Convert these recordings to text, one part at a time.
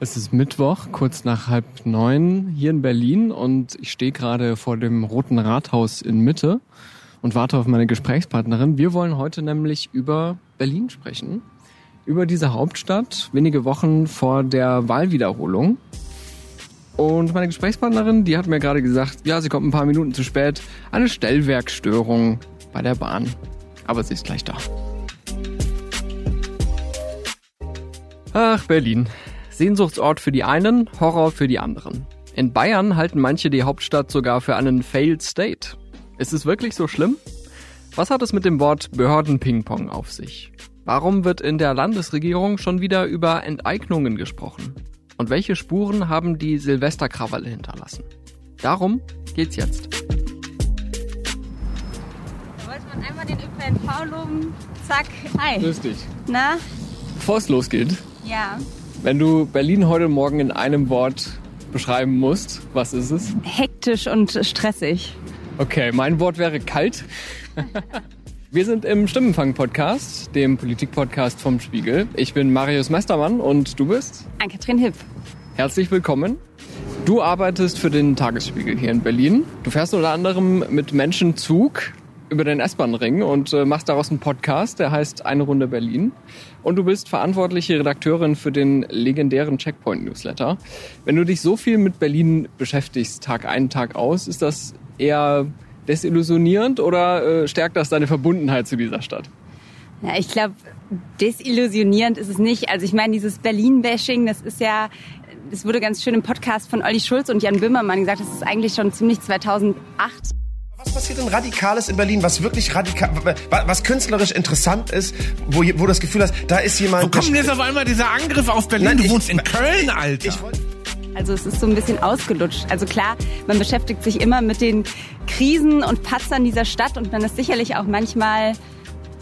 Es ist Mittwoch, kurz nach halb neun hier in Berlin und ich stehe gerade vor dem Roten Rathaus in Mitte und warte auf meine Gesprächspartnerin. Wir wollen heute nämlich über Berlin sprechen, über diese Hauptstadt, wenige Wochen vor der Wahlwiederholung. Und meine Gesprächspartnerin, die hat mir gerade gesagt, ja, sie kommt ein paar Minuten zu spät, eine Stellwerkstörung bei der Bahn. Aber sie ist gleich da. Ach, Berlin. Sehnsuchtsort für die einen, Horror für die anderen. In Bayern halten manche die Hauptstadt sogar für einen Failed State. Ist es wirklich so schlimm? Was hat es mit dem Wort Behördenpingpong auf sich? Warum wird in der Landesregierung schon wieder über Enteignungen gesprochen? Und welche Spuren haben die Silvesterkrawalle hinterlassen? Darum geht's jetzt. Da wollte man einmal den ÖPNV loben. Zack, hi. Grüß dich. Na? Bevor es losgeht, Ja. Wenn du Berlin heute Morgen in einem Wort beschreiben musst, was ist es? Hektisch und stressig. Okay, mein Wort wäre kalt. Wir sind im Stimmenfang-Podcast, dem Politik-Podcast vom Spiegel. Ich bin Marius Mestermann und du bist? Ann-Kathrin Hipp. Herzlich willkommen. Du arbeitest für den Tagesspiegel hier in Berlin. Du fährst unter anderem mit Menschen Zug über den S-Bahn-Ring und äh, machst daraus einen Podcast, der heißt Eine Runde Berlin. Und du bist verantwortliche Redakteurin für den legendären Checkpoint-Newsletter. Wenn du dich so viel mit Berlin beschäftigst, Tag ein, Tag aus, ist das eher desillusionierend oder äh, stärkt das deine Verbundenheit zu dieser Stadt? Ja, ich glaube, desillusionierend ist es nicht. Also ich meine, dieses Berlin-Bashing, das ist ja, das wurde ganz schön im Podcast von Olli Schulz und Jan Böhmermann gesagt, das ist eigentlich schon ziemlich 2008. Was passiert denn Radikales in Berlin, was wirklich radikal, was künstlerisch interessant ist, wo, wo du das Gefühl hast, da ist jemand. Wo kommt jetzt auf einmal dieser Angriff auf Berlin? Nein, du ich- wohnst in Köln, Alter. Ich wollte- Also es ist so ein bisschen ausgelutscht. Also klar, man beschäftigt sich immer mit den Krisen und Patzern dieser Stadt und man ist sicherlich auch manchmal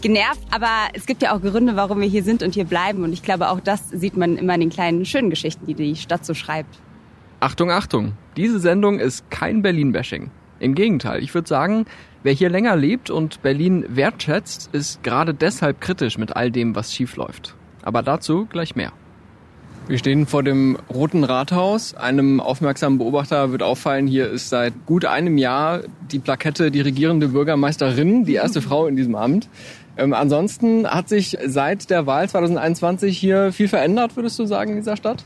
genervt. Aber es gibt ja auch Gründe, warum wir hier sind und hier bleiben. Und ich glaube, auch das sieht man immer in den kleinen schönen Geschichten, die die Stadt so schreibt. Achtung, Achtung, diese Sendung ist kein Berlin-Bashing. Im Gegenteil, ich würde sagen, wer hier länger lebt und Berlin wertschätzt, ist gerade deshalb kritisch mit all dem, was schief läuft. Aber dazu gleich mehr. Wir stehen vor dem Roten Rathaus. Einem aufmerksamen Beobachter wird auffallen, hier ist seit gut einem Jahr die Plakette die regierende Bürgermeisterin, die erste Frau in diesem Amt. Ähm, ansonsten hat sich seit der Wahl 2021 hier viel verändert, würdest du sagen, in dieser Stadt?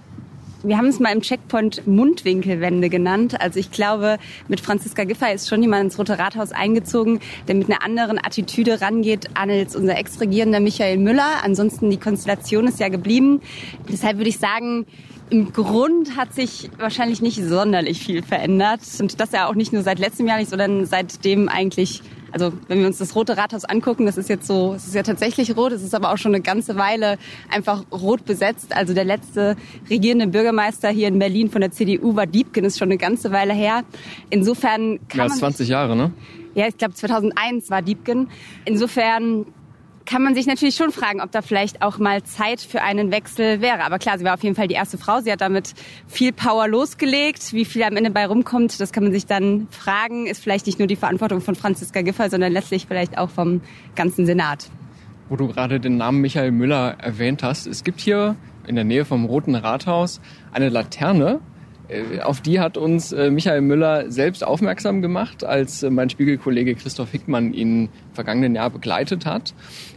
Wir haben es mal im Checkpoint Mundwinkelwende genannt. Also ich glaube, mit Franziska Giffey ist schon jemand ins Rote Rathaus eingezogen, der mit einer anderen Attitüde rangeht als unser Ex-Regierender Michael Müller. Ansonsten die Konstellation ist ja geblieben. Deshalb würde ich sagen, im Grund hat sich wahrscheinlich nicht sonderlich viel verändert. Und das ja auch nicht nur seit letztem Jahr nicht, sondern seitdem eigentlich also wenn wir uns das Rote Rathaus angucken, das ist jetzt so, es ist ja tatsächlich rot, es ist aber auch schon eine ganze Weile einfach rot besetzt. Also der letzte regierende Bürgermeister hier in Berlin von der CDU war Diebken, ist schon eine ganze Weile her. Insofern kann Mehr man als 20 Jahre, ne? ja, ich glaube 2001 war Diebken. Insofern kann man sich natürlich schon fragen, ob da vielleicht auch mal Zeit für einen Wechsel wäre. Aber klar, sie war auf jeden Fall die erste Frau. Sie hat damit viel Power losgelegt. Wie viel am Ende bei rumkommt, das kann man sich dann fragen. Ist vielleicht nicht nur die Verantwortung von Franziska Giffey, sondern letztlich vielleicht auch vom ganzen Senat. Wo du gerade den Namen Michael Müller erwähnt hast. Es gibt hier in der Nähe vom Roten Rathaus eine Laterne. Äh, Auf die hat uns äh, Michael Müller selbst aufmerksam gemacht, als äh, mein Spiegelkollege Christoph Hickmann ihn vergangenen Jahr begleitet hat.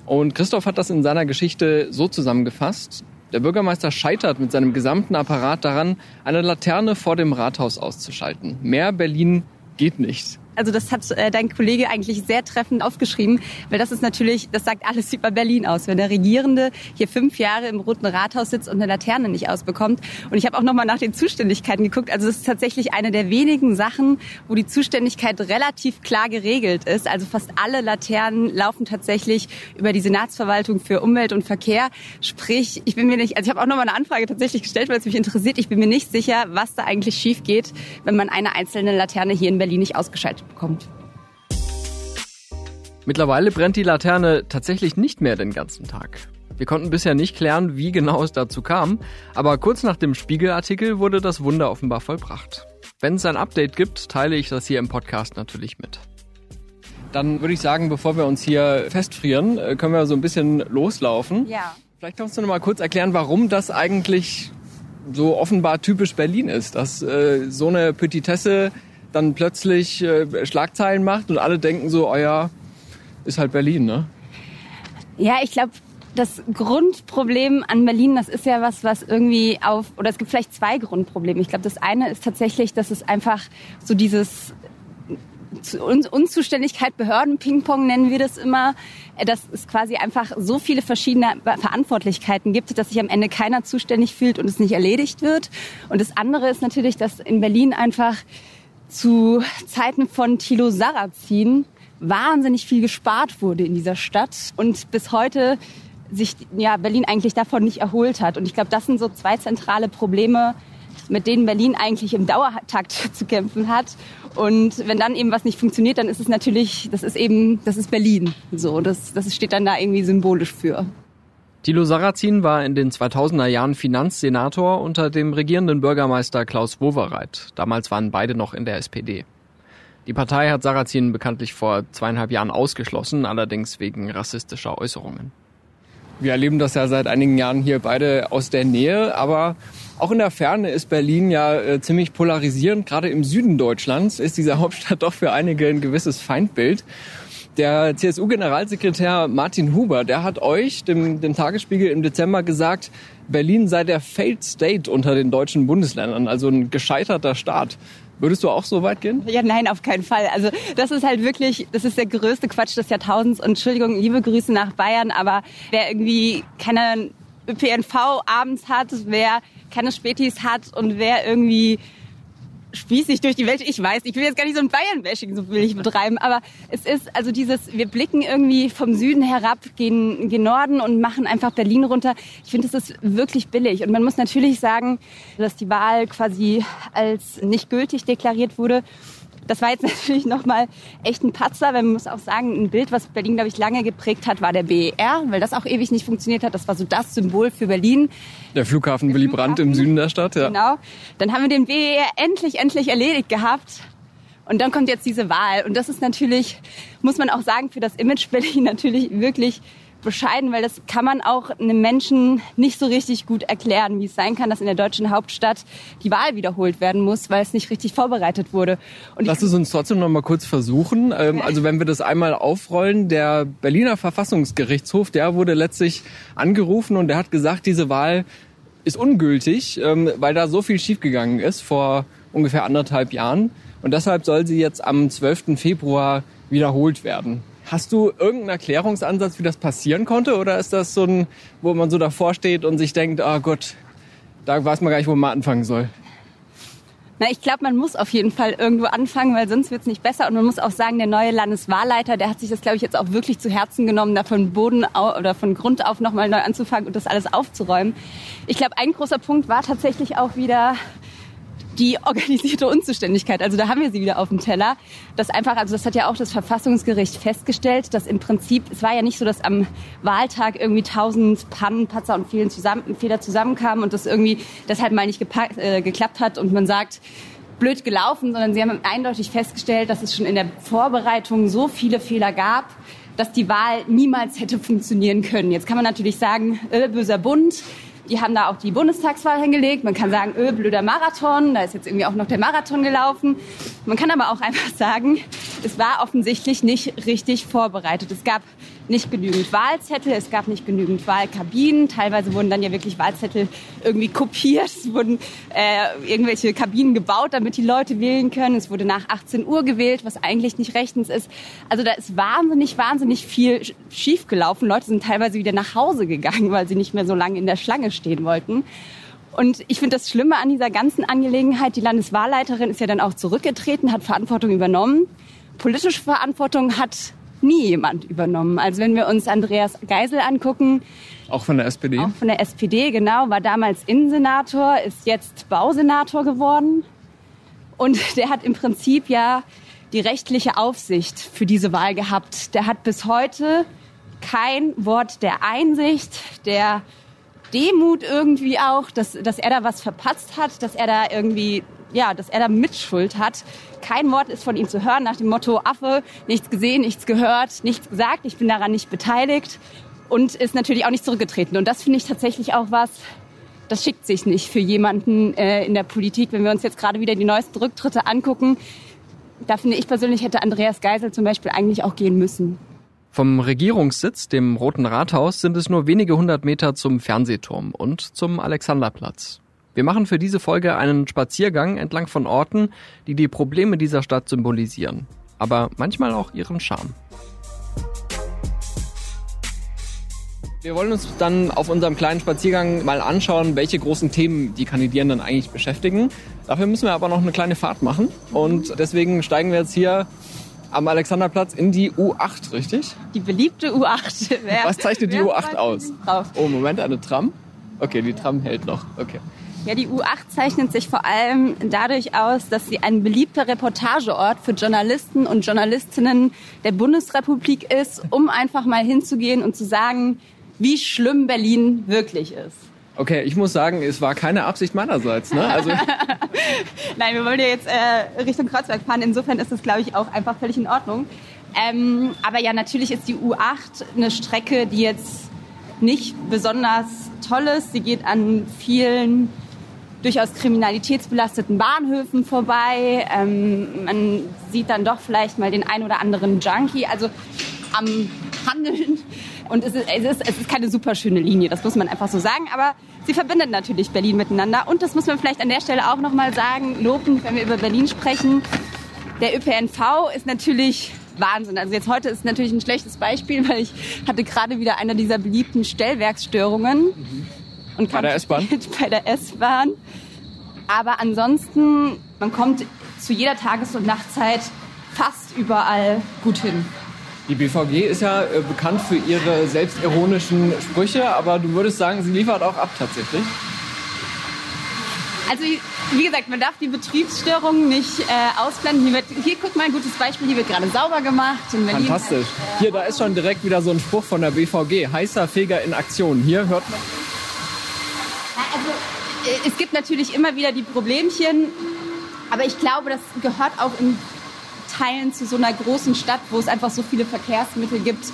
Und Christoph hat das in seiner Geschichte so zusammengefasst. Der Bürgermeister scheitert mit seinem gesamten Apparat daran, eine Laterne vor dem Rathaus auszuschalten. Mehr Berlin geht nicht. Also das hat äh, dein Kollege eigentlich sehr treffend aufgeschrieben, weil das ist natürlich, das sagt alles über Berlin aus, wenn der Regierende hier fünf Jahre im Roten Rathaus sitzt und eine Laterne nicht ausbekommt. Und ich habe auch nochmal nach den Zuständigkeiten geguckt. Also das ist tatsächlich eine der wenigen Sachen, wo die Zuständigkeit relativ klar geregelt ist. Also fast alle Laternen laufen tatsächlich über die Senatsverwaltung für Umwelt und Verkehr. Sprich, ich bin mir nicht, also ich habe auch nochmal eine Anfrage tatsächlich gestellt, weil es mich interessiert. Ich bin mir nicht sicher, was da eigentlich schief geht, wenn man eine einzelne Laterne hier in Berlin nicht ausgeschaltet bekommt. Mittlerweile brennt die Laterne tatsächlich nicht mehr den ganzen Tag. Wir konnten bisher nicht klären, wie genau es dazu kam, aber kurz nach dem Spiegelartikel wurde das Wunder offenbar vollbracht. Wenn es ein Update gibt, teile ich das hier im Podcast natürlich mit. Dann würde ich sagen, bevor wir uns hier festfrieren, äh, können wir so ein bisschen loslaufen. Ja. Vielleicht kannst du noch mal kurz erklären, warum das eigentlich so offenbar typisch Berlin ist, dass äh, so eine Petitesse dann plötzlich äh, Schlagzeilen macht und alle denken so, oh ja, ist halt Berlin, ne? Ja, ich glaube, das Grundproblem an Berlin, das ist ja was, was irgendwie auf, oder es gibt vielleicht zwei Grundprobleme. Ich glaube, das eine ist tatsächlich, dass es einfach so dieses Unzuständigkeit, Behörden, Ping-Pong nennen wir das immer, dass es quasi einfach so viele verschiedene Verantwortlichkeiten gibt, dass sich am Ende keiner zuständig fühlt und es nicht erledigt wird. Und das andere ist natürlich, dass in Berlin einfach zu Zeiten von Thilo Sarrazin wahnsinnig viel gespart wurde in dieser Stadt und bis heute sich ja, Berlin eigentlich davon nicht erholt hat. Und ich glaube, das sind so zwei zentrale Probleme, mit denen Berlin eigentlich im Dauertakt zu kämpfen hat. Und wenn dann eben was nicht funktioniert, dann ist es natürlich, das ist eben, das ist Berlin. So, das, das steht dann da irgendwie symbolisch für. Thilo Sarrazin war in den 2000er Jahren Finanzsenator unter dem regierenden Bürgermeister Klaus Wowereit. Damals waren beide noch in der SPD. Die Partei hat Sarrazin bekanntlich vor zweieinhalb Jahren ausgeschlossen, allerdings wegen rassistischer Äußerungen. Wir erleben das ja seit einigen Jahren hier beide aus der Nähe, aber auch in der Ferne ist Berlin ja äh, ziemlich polarisierend. Gerade im Süden Deutschlands ist diese Hauptstadt doch für einige ein gewisses Feindbild. Der CSU-Generalsekretär Martin Huber, der hat euch, dem, dem Tagesspiegel im Dezember gesagt, Berlin sei der Failed State unter den deutschen Bundesländern, also ein gescheiterter Staat. Würdest du auch so weit gehen? Ja, nein, auf keinen Fall. Also das ist halt wirklich, das ist der größte Quatsch des Jahrtausends. Und Entschuldigung, liebe Grüße nach Bayern, aber wer irgendwie keine ÖPNV abends hat, wer keine Spätis hat und wer irgendwie spießig durch die Welt. Ich weiß, ich will jetzt gar nicht so ein Bayern-Bashing so will ich betreiben, aber es ist also dieses, wir blicken irgendwie vom Süden herab, gehen, gehen Norden und machen einfach Berlin runter. Ich finde, das ist wirklich billig. Und man muss natürlich sagen, dass die Wahl quasi als nicht gültig deklariert wurde. Das war jetzt natürlich nochmal echt ein Patzer, weil man muss auch sagen, ein Bild, was Berlin, glaube ich, lange geprägt hat, war der BER, weil das auch ewig nicht funktioniert hat. Das war so das Symbol für Berlin. Der Flughafen der Willy Brandt im Süden der Stadt, ja. Genau. Dann haben wir den BER endlich, endlich erledigt gehabt. Und dann kommt jetzt diese Wahl. Und das ist natürlich, muss man auch sagen, für das Image Berlin natürlich wirklich bescheiden, weil das kann man auch einem Menschen nicht so richtig gut erklären, wie es sein kann, dass in der deutschen Hauptstadt die Wahl wiederholt werden muss, weil es nicht richtig vorbereitet wurde. Und Lass es uns trotzdem noch mal kurz versuchen. Ähm, also wenn wir das einmal aufrollen, der Berliner Verfassungsgerichtshof, der wurde letztlich angerufen und der hat gesagt, diese Wahl ist ungültig, ähm, weil da so viel schiefgegangen ist vor ungefähr anderthalb Jahren. Und deshalb soll sie jetzt am 12. Februar wiederholt werden. Hast du irgendeinen Erklärungsansatz, wie das passieren konnte? Oder ist das so ein, wo man so davor steht und sich denkt, oh Gott, da weiß man gar nicht, wo man anfangen soll? Na, ich glaube, man muss auf jeden Fall irgendwo anfangen, weil sonst wird es nicht besser. Und man muss auch sagen, der neue Landeswahlleiter, der hat sich das, glaube ich, jetzt auch wirklich zu Herzen genommen, da von Boden oder von Grund auf nochmal neu anzufangen und das alles aufzuräumen. Ich glaube, ein großer Punkt war tatsächlich auch wieder die organisierte Unzuständigkeit. Also da haben wir sie wieder auf dem Teller. Das einfach, also das hat ja auch das Verfassungsgericht festgestellt, dass im Prinzip, es war ja nicht so, dass am Wahltag irgendwie tausend Pannen, Patzer und Fehler, zusammen, Fehler zusammenkamen und das irgendwie deshalb mal nicht gepackt, äh, geklappt hat und man sagt, blöd gelaufen, sondern sie haben eindeutig festgestellt, dass es schon in der Vorbereitung so viele Fehler gab, dass die Wahl niemals hätte funktionieren können. Jetzt kann man natürlich sagen, äh, böser Bund, die haben da auch die Bundestagswahl hingelegt. Man kann sagen, öh, blöder Marathon, da ist jetzt irgendwie auch noch der Marathon gelaufen. Man kann aber auch einfach sagen, es war offensichtlich nicht richtig vorbereitet. Es gab nicht genügend Wahlzettel, es gab nicht genügend Wahlkabinen. Teilweise wurden dann ja wirklich Wahlzettel irgendwie kopiert. Es wurden äh, irgendwelche Kabinen gebaut, damit die Leute wählen können. Es wurde nach 18 Uhr gewählt, was eigentlich nicht rechtens ist. Also da ist wahnsinnig, wahnsinnig viel schiefgelaufen. Leute sind teilweise wieder nach Hause gegangen, weil sie nicht mehr so lange in der Schlange stehen wollten. Und ich finde das Schlimme an dieser ganzen Angelegenheit, die Landeswahlleiterin ist ja dann auch zurückgetreten, hat Verantwortung übernommen. Politische Verantwortung hat nie jemand übernommen. Also wenn wir uns Andreas Geisel angucken. Auch von der SPD? Auch von der SPD, genau. War damals Innensenator, ist jetzt Bausenator geworden. Und der hat im Prinzip ja die rechtliche Aufsicht für diese Wahl gehabt. Der hat bis heute kein Wort der Einsicht, der Demut irgendwie auch, dass, dass er da was verpatzt hat, dass er da irgendwie ja, dass er da Mitschuld hat. Kein Wort ist von ihm zu hören nach dem Motto Affe, nichts gesehen, nichts gehört, nichts gesagt, ich bin daran nicht beteiligt und ist natürlich auch nicht zurückgetreten. Und das finde ich tatsächlich auch was, das schickt sich nicht für jemanden äh, in der Politik. Wenn wir uns jetzt gerade wieder die neuesten Rücktritte angucken, da finde ich persönlich hätte Andreas Geisel zum Beispiel eigentlich auch gehen müssen. Vom Regierungssitz, dem Roten Rathaus, sind es nur wenige hundert Meter zum Fernsehturm und zum Alexanderplatz. Wir machen für diese Folge einen Spaziergang entlang von Orten, die die Probleme dieser Stadt symbolisieren, aber manchmal auch ihren Charme. Wir wollen uns dann auf unserem kleinen Spaziergang mal anschauen, welche großen Themen die Kandidierenden eigentlich beschäftigen. Dafür müssen wir aber noch eine kleine Fahrt machen und deswegen steigen wir jetzt hier am Alexanderplatz in die U8, richtig? Die beliebte U8. Wer, Was zeichnet die U8 aus? Oh, Moment, eine Tram? Okay, die Tram hält noch. Okay. Ja, die U8 zeichnet sich vor allem dadurch aus, dass sie ein beliebter Reportageort für Journalisten und Journalistinnen der Bundesrepublik ist, um einfach mal hinzugehen und zu sagen, wie schlimm Berlin wirklich ist. Okay, ich muss sagen, es war keine Absicht meinerseits. Ne? Also Nein, wir wollen ja jetzt äh, Richtung Kreuzberg fahren. Insofern ist das, glaube ich, auch einfach völlig in Ordnung. Ähm, aber ja, natürlich ist die U8 eine Strecke, die jetzt nicht besonders toll ist. Sie geht an vielen durchaus kriminalitätsbelasteten Bahnhöfen vorbei. Ähm, man sieht dann doch vielleicht mal den ein oder anderen Junkie. Also am Handeln und es ist, es ist, es ist keine super schöne Linie, das muss man einfach so sagen. Aber sie verbindet natürlich Berlin miteinander. Und das muss man vielleicht an der Stelle auch nochmal sagen, lobend, wenn wir über Berlin sprechen. Der ÖPNV ist natürlich Wahnsinn. Also jetzt heute ist natürlich ein schlechtes Beispiel, weil ich hatte gerade wieder eine dieser beliebten Stellwerksstörungen. Mhm. Und bei der S-Bahn? Bei der S-Bahn. Aber ansonsten, man kommt zu jeder Tages- und Nachtzeit fast überall gut hin. Die BVG ist ja äh, bekannt für ihre selbstironischen Sprüche, aber du würdest sagen, sie liefert auch ab tatsächlich. Also wie gesagt, man darf die Betriebsstörungen nicht äh, ausblenden. Hier, wird, hier guck mal ein gutes Beispiel, hier wird gerade sauber gemacht. Fantastisch. Hier, da ist schon direkt wieder so ein Spruch von der BVG. Heißer Feger in Aktion. Hier hört man. Also äh, es gibt natürlich immer wieder die Problemchen, aber ich glaube, das gehört auch in Teilen zu so einer großen Stadt, wo es einfach so viele Verkehrsmittel gibt,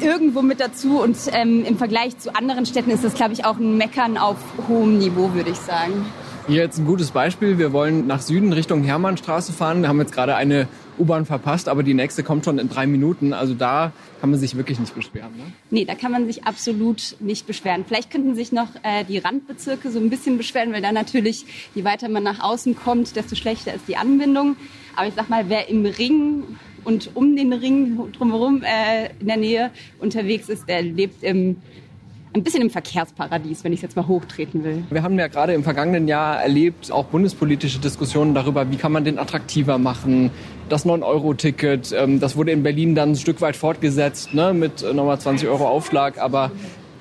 irgendwo mit dazu. Und ähm, im Vergleich zu anderen Städten ist das, glaube ich, auch ein Meckern auf hohem Niveau, würde ich sagen. Hier jetzt ein gutes Beispiel. Wir wollen nach Süden Richtung Hermannstraße fahren. Wir haben jetzt gerade eine U-Bahn verpasst, aber die nächste kommt schon in drei Minuten. Also da kann man sich wirklich nicht beschweren. Ne? Nee, da kann man sich absolut nicht beschweren. Vielleicht könnten sich noch äh, die Randbezirke so ein bisschen beschweren, weil da natürlich, je weiter man nach außen kommt, desto schlechter ist die Anbindung. Aber ich sag mal, wer im Ring und um den Ring drumherum äh, in der Nähe unterwegs ist, der lebt im ein bisschen im Verkehrsparadies, wenn ich es jetzt mal hochtreten will. Wir haben ja gerade im vergangenen Jahr erlebt, auch bundespolitische Diskussionen darüber, wie kann man den attraktiver machen. Das 9-Euro-Ticket, ähm, das wurde in Berlin dann ein Stück weit fortgesetzt ne, mit nochmal 20 Euro Aufschlag. Aber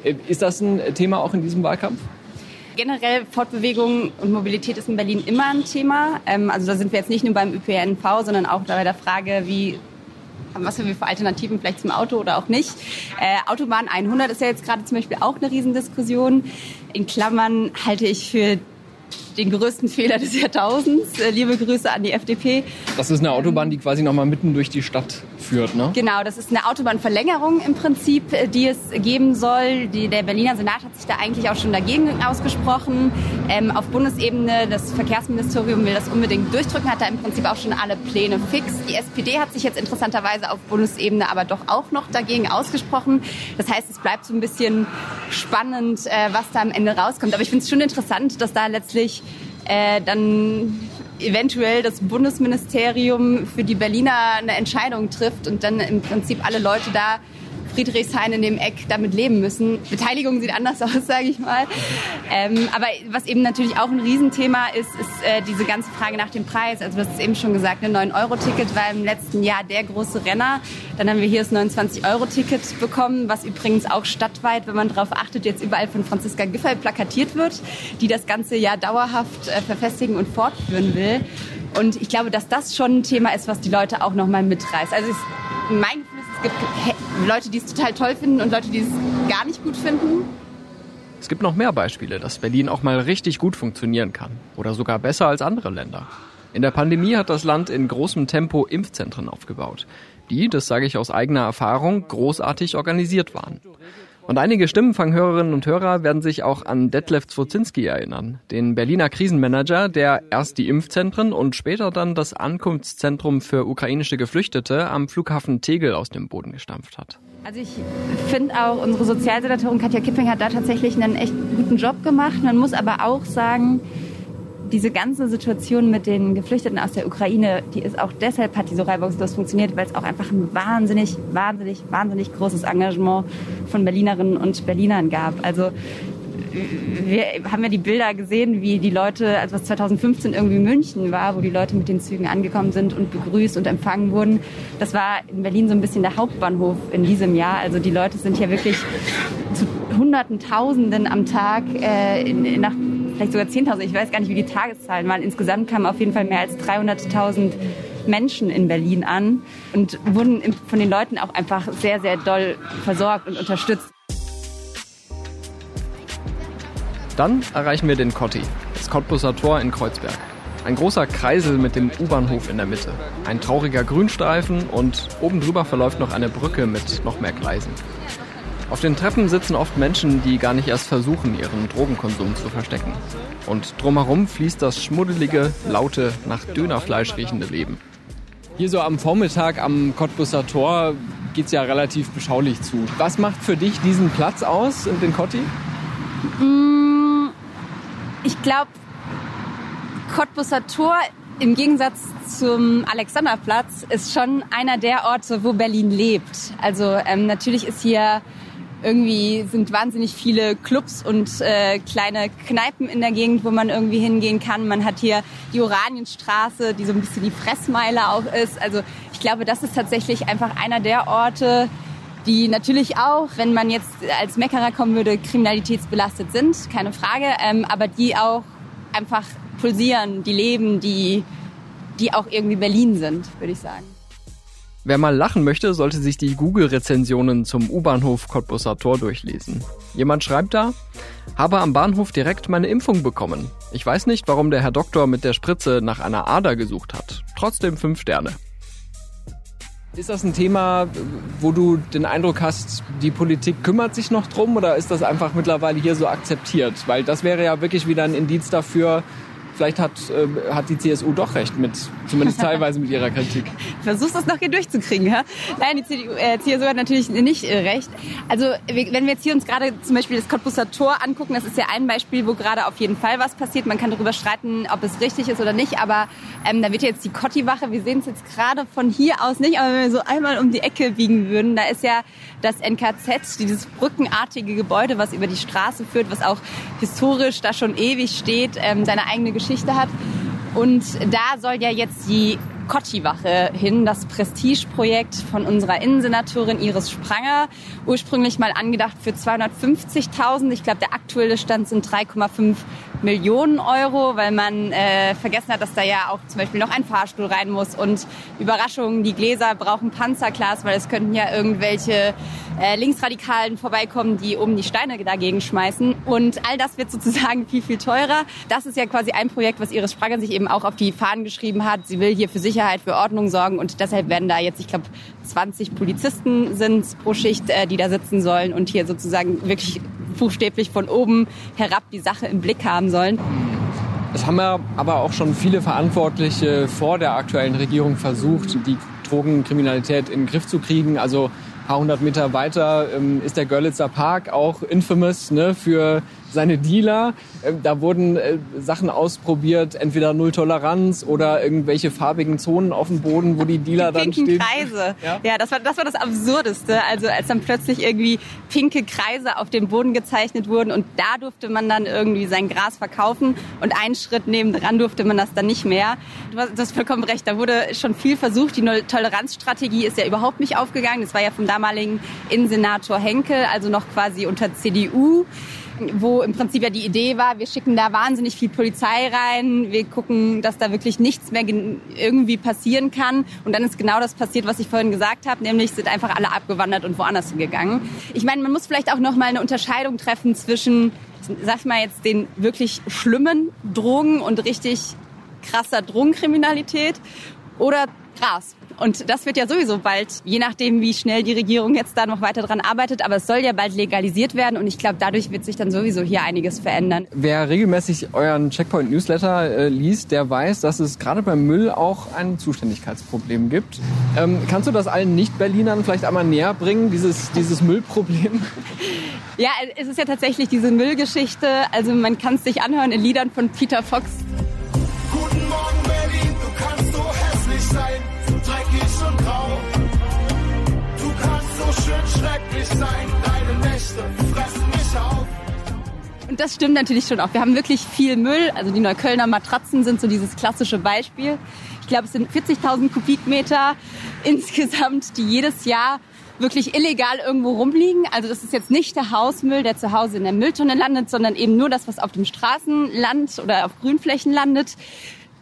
äh, ist das ein Thema auch in diesem Wahlkampf? Generell Fortbewegung und Mobilität ist in Berlin immer ein Thema. Ähm, also da sind wir jetzt nicht nur beim ÖPNV, sondern auch bei der Frage, wie was haben wir für Alternativen vielleicht zum Auto oder auch nicht. Äh, Autobahn 100 ist ja jetzt gerade zum Beispiel auch eine Riesendiskussion. In Klammern halte ich für den größten Fehler des Jahrtausends. Äh, liebe Grüße an die FDP. Das ist eine Autobahn, die quasi nochmal mitten durch die Stadt führt, ne? Genau, das ist eine Autobahnverlängerung im Prinzip, äh, die es geben soll. Die, der Berliner Senat hat sich da eigentlich auch schon dagegen ausgesprochen. Ähm, auf Bundesebene, das Verkehrsministerium will das unbedingt durchdrücken, hat da im Prinzip auch schon alle Pläne fix. Die SPD hat sich jetzt interessanterweise auf Bundesebene aber doch auch noch dagegen ausgesprochen. Das heißt, es bleibt so ein bisschen spannend, äh, was da am Ende rauskommt. Aber ich finde es schon interessant, dass da letztlich äh, dann eventuell das Bundesministerium für die Berliner eine Entscheidung trifft und dann im Prinzip alle Leute da Friedrichshain in dem Eck damit leben müssen. Beteiligung sieht anders aus, sage ich mal. Ähm, aber was eben natürlich auch ein Riesenthema ist, ist äh, diese ganze Frage nach dem Preis. Also du hast es eben schon gesagt, ein 9-Euro-Ticket war im letzten Jahr der große Renner. Dann haben wir hier das 29-Euro-Ticket bekommen, was übrigens auch stadtweit, wenn man darauf achtet, jetzt überall von Franziska Giffey plakatiert wird, die das ganze Jahr dauerhaft äh, verfestigen und fortführen will. Und ich glaube, dass das schon ein Thema ist, was die Leute auch nochmal mitreißt. Also mein gibt Leute, die es total toll finden und Leute, die es gar nicht gut finden. Es gibt noch mehr Beispiele, dass Berlin auch mal richtig gut funktionieren kann. Oder sogar besser als andere Länder. In der Pandemie hat das Land in großem Tempo Impfzentren aufgebaut, die, das sage ich aus eigener Erfahrung, großartig organisiert waren. Und einige Stimmenfanghörerinnen und Hörer werden sich auch an Detlef Zwozinski erinnern, den Berliner Krisenmanager, der erst die Impfzentren und später dann das Ankunftszentrum für ukrainische Geflüchtete am Flughafen Tegel aus dem Boden gestampft hat. Also ich finde auch, unsere Sozialsenatorin Katja Kipping hat da tatsächlich einen echt guten Job gemacht. Man muss aber auch sagen, diese ganze Situation mit den Geflüchteten aus der Ukraine, die ist auch deshalb hat die so reibungslos funktioniert, weil es auch einfach ein wahnsinnig, wahnsinnig, wahnsinnig großes Engagement von Berlinerinnen und Berlinern gab. Also wir haben ja die Bilder gesehen, wie die Leute, als was 2015 irgendwie München war, wo die Leute mit den Zügen angekommen sind und begrüßt und empfangen wurden. Das war in Berlin so ein bisschen der Hauptbahnhof in diesem Jahr. Also die Leute sind ja wirklich zu Hunderten, Tausenden am Tag äh, in, in, nach vielleicht sogar 10.000, ich weiß gar nicht, wie die Tageszahlen waren. Insgesamt kamen auf jeden Fall mehr als 300.000 Menschen in Berlin an und wurden von den Leuten auch einfach sehr, sehr doll versorgt und unterstützt. Dann erreichen wir den Kotti, das Cottbusser Tor in Kreuzberg. Ein großer Kreisel mit dem U-Bahnhof in der Mitte. Ein trauriger Grünstreifen und oben drüber verläuft noch eine Brücke mit noch mehr Gleisen. Auf den Treppen sitzen oft Menschen, die gar nicht erst versuchen, ihren Drogenkonsum zu verstecken. Und drumherum fließt das schmuddelige, laute, nach Dönerfleisch riechende Leben. Hier so am Vormittag am Cottbusser Tor geht's ja relativ beschaulich zu. Was macht für dich diesen Platz aus in den Kotti? Mm, ich glaube, Cottbusser Tor im Gegensatz zum Alexanderplatz ist schon einer der Orte, wo Berlin lebt. Also ähm, natürlich ist hier irgendwie sind wahnsinnig viele Clubs und äh, kleine Kneipen in der Gegend, wo man irgendwie hingehen kann. Man hat hier die Oranienstraße, die so ein bisschen die Fressmeile auch ist. Also ich glaube, das ist tatsächlich einfach einer der Orte, die natürlich auch, wenn man jetzt als Meckerer kommen würde, kriminalitätsbelastet sind, keine Frage, ähm, aber die auch einfach pulsieren, die leben, die, die auch irgendwie Berlin sind, würde ich sagen. Wer mal lachen möchte, sollte sich die Google-Rezensionen zum U-Bahnhof Cottbusser Tor durchlesen. Jemand schreibt da, habe am Bahnhof direkt meine Impfung bekommen. Ich weiß nicht, warum der Herr Doktor mit der Spritze nach einer Ader gesucht hat. Trotzdem fünf Sterne. Ist das ein Thema, wo du den Eindruck hast, die Politik kümmert sich noch drum oder ist das einfach mittlerweile hier so akzeptiert? Weil das wäre ja wirklich wieder ein Indiz dafür, vielleicht hat, äh, hat die CSU doch recht mit, zumindest teilweise mit ihrer Kritik. Versuchst das noch hier durchzukriegen, ja? Nein, die CDU, äh, CSU hat natürlich nicht äh, recht. Also wenn wir jetzt hier uns gerade zum Beispiel das Cottbusser Tor angucken, das ist ja ein Beispiel, wo gerade auf jeden Fall was passiert. Man kann darüber streiten, ob es richtig ist oder nicht, aber ähm, da wird ja jetzt die Kotti-Wache, wir sehen es jetzt gerade von hier aus nicht, aber wenn wir so einmal um die Ecke biegen würden, da ist ja das NKZ, dieses brückenartige Gebäude, was über die Straße führt, was auch historisch da schon ewig steht, ähm, seine eigene Geschichte hat. Und da soll ja jetzt die Kotti-Wache hin, das Prestigeprojekt von unserer Innensenatorin Iris Spranger. Ursprünglich mal angedacht für 250.000. Ich glaube, der aktuelle Stand sind 3,5 Millionen Euro, weil man äh, vergessen hat, dass da ja auch zum Beispiel noch ein Fahrstuhl rein muss. Und Überraschungen, die Gläser brauchen Panzerglas, weil es könnten ja irgendwelche äh, Linksradikalen vorbeikommen, die oben die Steine dagegen schmeißen. Und all das wird sozusagen viel, viel teurer. Das ist ja quasi ein Projekt, was Iris Spranger sich eben auch auf die Fahnen geschrieben hat. Sie will hier für Sicherheit, für Ordnung sorgen und deshalb werden da jetzt, ich glaube, 20 Polizisten sind pro Schicht, äh, die da sitzen sollen und hier sozusagen wirklich buchstäblich von oben herab die Sache im Blick haben sollen. Es haben ja aber auch schon viele Verantwortliche vor der aktuellen Regierung versucht, die Drogenkriminalität in den Griff zu kriegen. Also ein paar hundert Meter weiter ähm, ist der Görlitzer Park auch infamous ne, für seine Dealer. Ähm, da wurden äh, Sachen ausprobiert, entweder Null Toleranz oder irgendwelche farbigen Zonen auf dem Boden, wo die Dealer die dann stehen. Kreise. Ja, ja das, war, das war das Absurdeste. Also als dann plötzlich irgendwie pinke Kreise auf dem Boden gezeichnet wurden und da durfte man dann irgendwie sein Gras verkaufen und einen Schritt nebendran durfte man das dann nicht mehr. Du hast vollkommen recht, da wurde schon viel versucht. Die Null-Toleranz-Strategie ist ja überhaupt nicht aufgegangen. Das war ja vom damaligen Innensenator Henkel, also noch quasi unter CDU wo im Prinzip ja die Idee war, wir schicken da wahnsinnig viel Polizei rein, wir gucken, dass da wirklich nichts mehr irgendwie passieren kann. Und dann ist genau das passiert, was ich vorhin gesagt habe, nämlich sind einfach alle abgewandert und woanders hingegangen. Ich meine, man muss vielleicht auch noch mal eine Unterscheidung treffen zwischen, sag mal jetzt, den wirklich schlimmen Drogen und richtig krasser Drogenkriminalität oder Gras Und das wird ja sowieso bald, je nachdem, wie schnell die Regierung jetzt da noch weiter dran arbeitet, aber es soll ja bald legalisiert werden und ich glaube, dadurch wird sich dann sowieso hier einiges verändern. Wer regelmäßig euren Checkpoint-Newsletter äh, liest, der weiß, dass es gerade beim Müll auch ein Zuständigkeitsproblem gibt. Ähm, kannst du das allen Nicht-Berlinern vielleicht einmal näher bringen, dieses, dieses Müllproblem? Ja, es ist ja tatsächlich diese Müllgeschichte. Also man kann es sich anhören in Liedern von Peter Fox. Schön schrecklich sein, deine Nächte fressen mich auf. Und das stimmt natürlich schon auch. Wir haben wirklich viel Müll. Also die Neuköllner Matratzen sind so dieses klassische Beispiel. Ich glaube, es sind 40.000 Kubikmeter insgesamt, die jedes Jahr wirklich illegal irgendwo rumliegen. Also das ist jetzt nicht der Hausmüll, der zu Hause in der Mülltonne landet, sondern eben nur das, was auf dem Straßenland oder auf Grünflächen landet.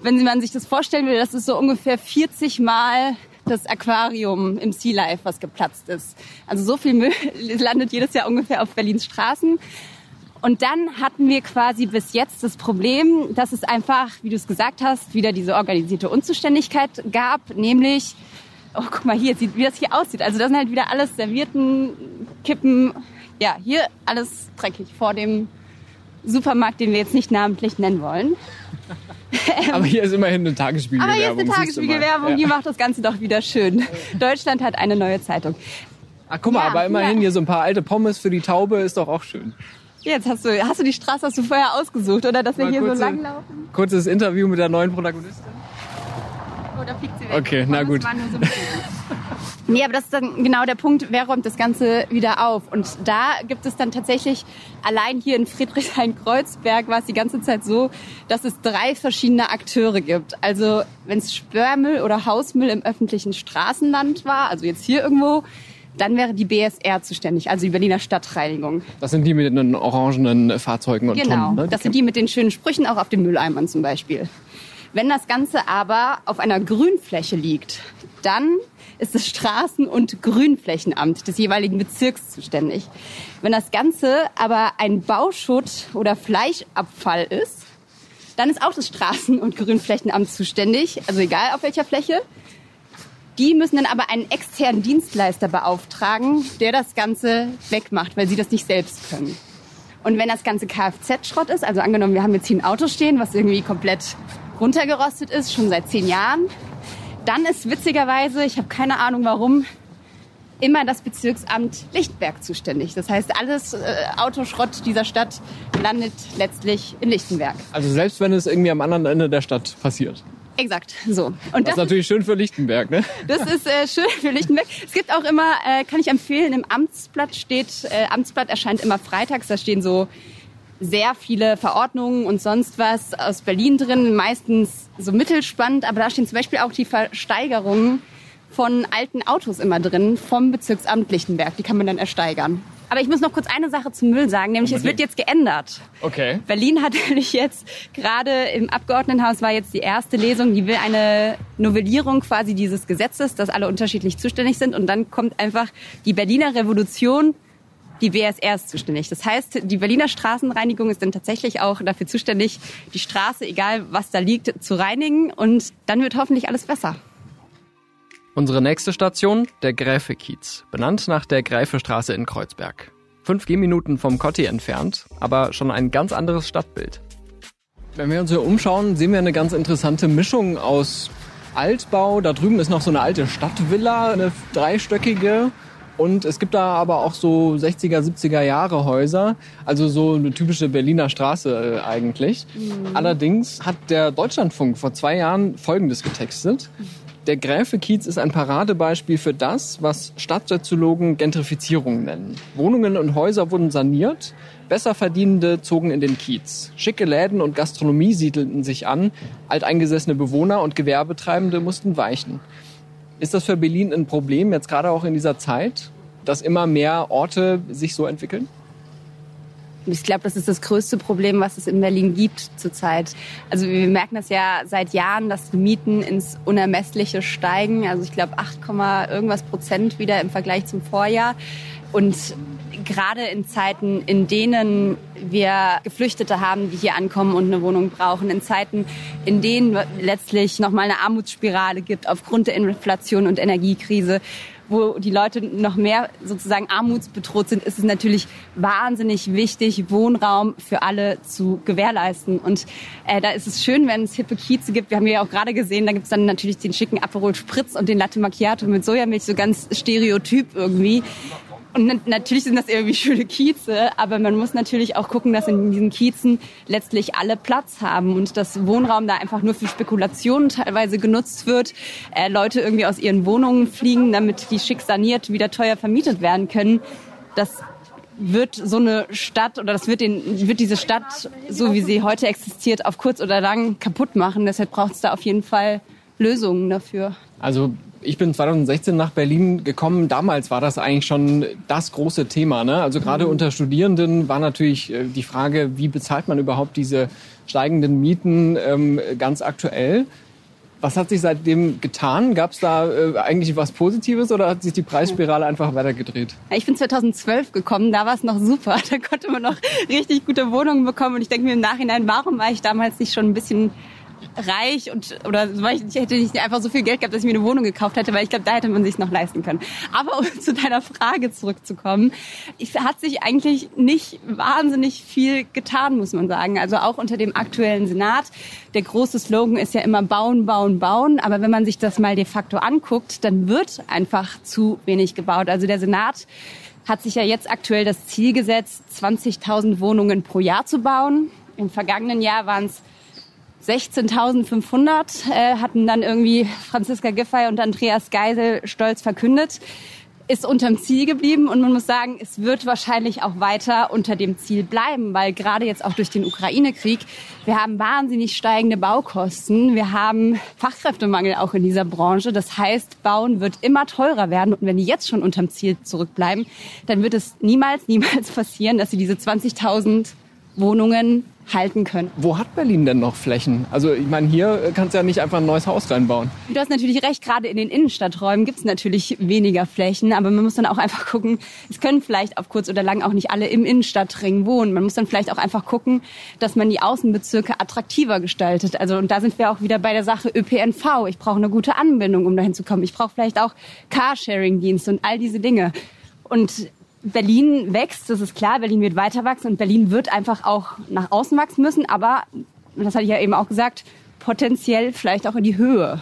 Wenn man sich das vorstellen will, das ist so ungefähr 40 Mal das Aquarium im Sea Life, was geplatzt ist. Also so viel Müll landet jedes Jahr ungefähr auf Berlins Straßen. Und dann hatten wir quasi bis jetzt das Problem, dass es einfach, wie du es gesagt hast, wieder diese organisierte Unzuständigkeit gab, nämlich Oh, guck mal hier, wie das hier aussieht. Also das sind halt wieder alles Servierten, Kippen. Ja, hier alles dreckig vor dem Supermarkt, den wir jetzt nicht namentlich nennen wollen. Aber hier ist immerhin eine Tagesspiegelwerbung. Aber hier ist eine Tagesspiegelwerbung, die macht das Ganze doch wieder schön. Deutschland hat eine neue Zeitung. Ach guck mal, Ja, aber immerhin ja. hier so ein paar alte Pommes für die Taube ist doch auch schön. Jetzt hast du, hast du die Straße hast du vorher ausgesucht, oder? Dass wir Mal hier so kurze- langlaufen? Kurzes Interview mit der neuen Protagonistin. Oh, da fliegt sie weg. Okay, na Das gut. Nee, aber das ist dann genau der Punkt, wer räumt das Ganze wieder auf? Und da gibt es dann tatsächlich, allein hier in Friedrichshain-Kreuzberg war es die ganze Zeit so, dass es drei verschiedene Akteure gibt. Also wenn es Sperrmüll oder Hausmüll im öffentlichen Straßenland war, also jetzt hier irgendwo, dann wäre die BSR zuständig, also die Berliner Stadtreinigung. Das sind die mit den orangenen Fahrzeugen und Genau, Tonnen. Ne? das sind die mit den schönen Sprüchen auch auf den Mülleimern zum Beispiel. Wenn das Ganze aber auf einer Grünfläche liegt, dann ist das Straßen- und Grünflächenamt des jeweiligen Bezirks zuständig. Wenn das Ganze aber ein Bauschutt oder Fleischabfall ist, dann ist auch das Straßen- und Grünflächenamt zuständig, also egal auf welcher Fläche. Die müssen dann aber einen externen Dienstleister beauftragen, der das Ganze wegmacht, weil sie das nicht selbst können. Und wenn das ganze Kfz-Schrott ist, also angenommen, wir haben jetzt hier ein Auto stehen, was irgendwie komplett runtergerostet ist, schon seit zehn Jahren, dann ist witzigerweise, ich habe keine Ahnung warum, immer das Bezirksamt Lichtenberg zuständig. Das heißt, alles äh, Autoschrott dieser Stadt landet letztlich in Lichtenberg. Also selbst wenn es irgendwie am anderen Ende der Stadt passiert. Exakt, so. Und Das ist das, ist, natürlich schön für Lichtenberg, ne? das ist äh, schön für Lichtenberg. Es gibt auch immer, äh, kann ich empfehlen, im Amtsblatt steht, äh, Amtsblatt erscheint immer freitags, da stehen so sehr viele Verordnungen und sonst was aus Berlin drin, meistens so mittelspannend, aber da stehen zum Beispiel auch die Versteigerungen von alten Autos immer drin vom Bezirksamt Lichtenberg. Die kann man dann ersteigern. Aber ich muss noch kurz eine Sache zum Müll sagen, nämlich es wird Unbedingt. jetzt geändert. Okay. Berlin hat nämlich jetzt gerade im Abgeordnetenhaus war jetzt die erste Lesung, die will eine Novellierung quasi dieses Gesetzes, dass alle unterschiedlich zuständig sind und dann kommt einfach die Berliner Revolution die BSR ist zuständig. Das heißt, die Berliner Straßenreinigung ist dann tatsächlich auch dafür zuständig, die Straße, egal was da liegt, zu reinigen und dann wird hoffentlich alles besser. Unsere nächste Station, der Gräfe-Kiez, benannt nach der Gräfestraße in Kreuzberg. Fünf Gehminuten vom Kotti entfernt, aber schon ein ganz anderes Stadtbild. Wenn wir uns hier umschauen, sehen wir eine ganz interessante Mischung aus Altbau. Da drüben ist noch so eine alte Stadtvilla, eine dreistöckige. Und es gibt da aber auch so 60er, 70er Jahre Häuser. Also so eine typische Berliner Straße äh, eigentlich. Allerdings hat der Deutschlandfunk vor zwei Jahren Folgendes getextet. Der Gräfe-Kiez ist ein Paradebeispiel für das, was Stadtsoziologen Gentrifizierung nennen. Wohnungen und Häuser wurden saniert, Besserverdienende zogen in den Kiez. Schicke Läden und Gastronomie siedelten sich an, alteingesessene Bewohner und Gewerbetreibende mussten weichen. Ist das für Berlin ein Problem, jetzt gerade auch in dieser Zeit, dass immer mehr Orte sich so entwickeln? Ich glaube, das ist das größte Problem, was es in Berlin gibt zurzeit. Also wir merken das ja seit Jahren, dass die Mieten ins Unermessliche steigen. Also ich glaube 8, Komma irgendwas Prozent wieder im Vergleich zum Vorjahr. Und gerade in Zeiten, in denen wir Geflüchtete haben, die hier ankommen und eine Wohnung brauchen, in Zeiten, in denen letztlich nochmal eine Armutsspirale gibt aufgrund der Inflation und Energiekrise, wo die Leute noch mehr sozusagen armutsbedroht sind, ist es natürlich wahnsinnig wichtig, Wohnraum für alle zu gewährleisten. Und äh, da ist es schön, wenn es hippe Kieze gibt. Wir haben ja auch gerade gesehen, da gibt es dann natürlich den schicken Aperol Spritz und den Latte Macchiato mit Sojamilch, so ganz stereotyp irgendwie. Und natürlich sind das irgendwie schöne Kieze, aber man muss natürlich auch gucken, dass in diesen Kiezen letztlich alle Platz haben und dass Wohnraum da einfach nur für Spekulationen teilweise genutzt wird, äh, Leute irgendwie aus ihren Wohnungen fliegen, damit die schick saniert wieder teuer vermietet werden können. Das wird so eine Stadt oder das wird, den, wird diese Stadt, so wie sie heute existiert, auf kurz oder lang kaputt machen. Deshalb braucht es da auf jeden Fall Lösungen dafür. Also ich bin 2016 nach Berlin gekommen. Damals war das eigentlich schon das große Thema. Ne? Also gerade mhm. unter Studierenden war natürlich äh, die Frage, wie bezahlt man überhaupt diese steigenden Mieten ähm, ganz aktuell. Was hat sich seitdem getan? Gab es da äh, eigentlich was Positives oder hat sich die Preisspirale einfach weitergedreht? Ich bin 2012 gekommen, da war es noch super. Da konnte man noch richtig gute Wohnungen bekommen. Und ich denke mir im Nachhinein, warum war ich damals nicht schon ein bisschen reich und oder ich hätte nicht einfach so viel Geld gehabt, dass ich mir eine Wohnung gekauft hätte, weil ich glaube, da hätte man sich noch leisten können. Aber um zu deiner Frage zurückzukommen, es hat sich eigentlich nicht wahnsinnig viel getan, muss man sagen. Also auch unter dem aktuellen Senat. Der große Slogan ist ja immer bauen, bauen, bauen. Aber wenn man sich das mal de facto anguckt, dann wird einfach zu wenig gebaut. Also der Senat hat sich ja jetzt aktuell das Ziel gesetzt, 20.000 Wohnungen pro Jahr zu bauen. Im vergangenen Jahr waren es 16.500 äh, hatten dann irgendwie Franziska Giffey und Andreas Geisel stolz verkündet, ist unterm Ziel geblieben. Und man muss sagen, es wird wahrscheinlich auch weiter unter dem Ziel bleiben, weil gerade jetzt auch durch den Ukraine-Krieg, wir haben wahnsinnig steigende Baukosten, wir haben Fachkräftemangel auch in dieser Branche. Das heißt, Bauen wird immer teurer werden. Und wenn die jetzt schon unterm Ziel zurückbleiben, dann wird es niemals, niemals passieren, dass sie diese 20.000 Wohnungen halten können. Wo hat Berlin denn noch Flächen? Also ich meine, hier kannst du ja nicht einfach ein neues Haus reinbauen. Du hast natürlich recht, gerade in den Innenstadträumen gibt es natürlich weniger Flächen, aber man muss dann auch einfach gucken, es können vielleicht auf kurz oder lang auch nicht alle im Innenstadtring wohnen. Man muss dann vielleicht auch einfach gucken, dass man die Außenbezirke attraktiver gestaltet. Also und da sind wir auch wieder bei der Sache ÖPNV. Ich brauche eine gute Anbindung, um dahin zu kommen. Ich brauche vielleicht auch Carsharing-Dienste und all diese Dinge. Und Berlin wächst, das ist klar, Berlin wird weiter wachsen und Berlin wird einfach auch nach außen wachsen müssen, aber, das hatte ich ja eben auch gesagt, potenziell vielleicht auch in die Höhe.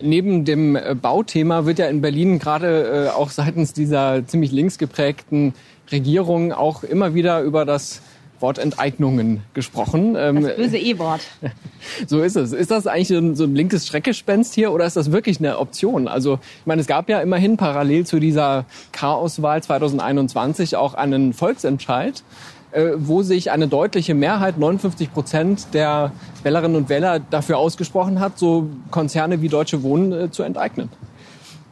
Neben dem äh, Bauthema wird ja in Berlin gerade äh, auch seitens dieser ziemlich links geprägten Regierung auch immer wieder über das Wort Enteignungen gesprochen. Ähm, das böse E-Wort. So ist es. Ist das eigentlich so ein, so ein linkes Schreckgespenst hier oder ist das wirklich eine Option? Also ich meine, es gab ja immerhin parallel zu dieser Chaoswahl 2021 auch einen Volksentscheid, äh, wo sich eine deutliche Mehrheit, 59 Prozent der Wählerinnen und Wähler dafür ausgesprochen hat, so Konzerne wie Deutsche Wohnen äh, zu enteignen.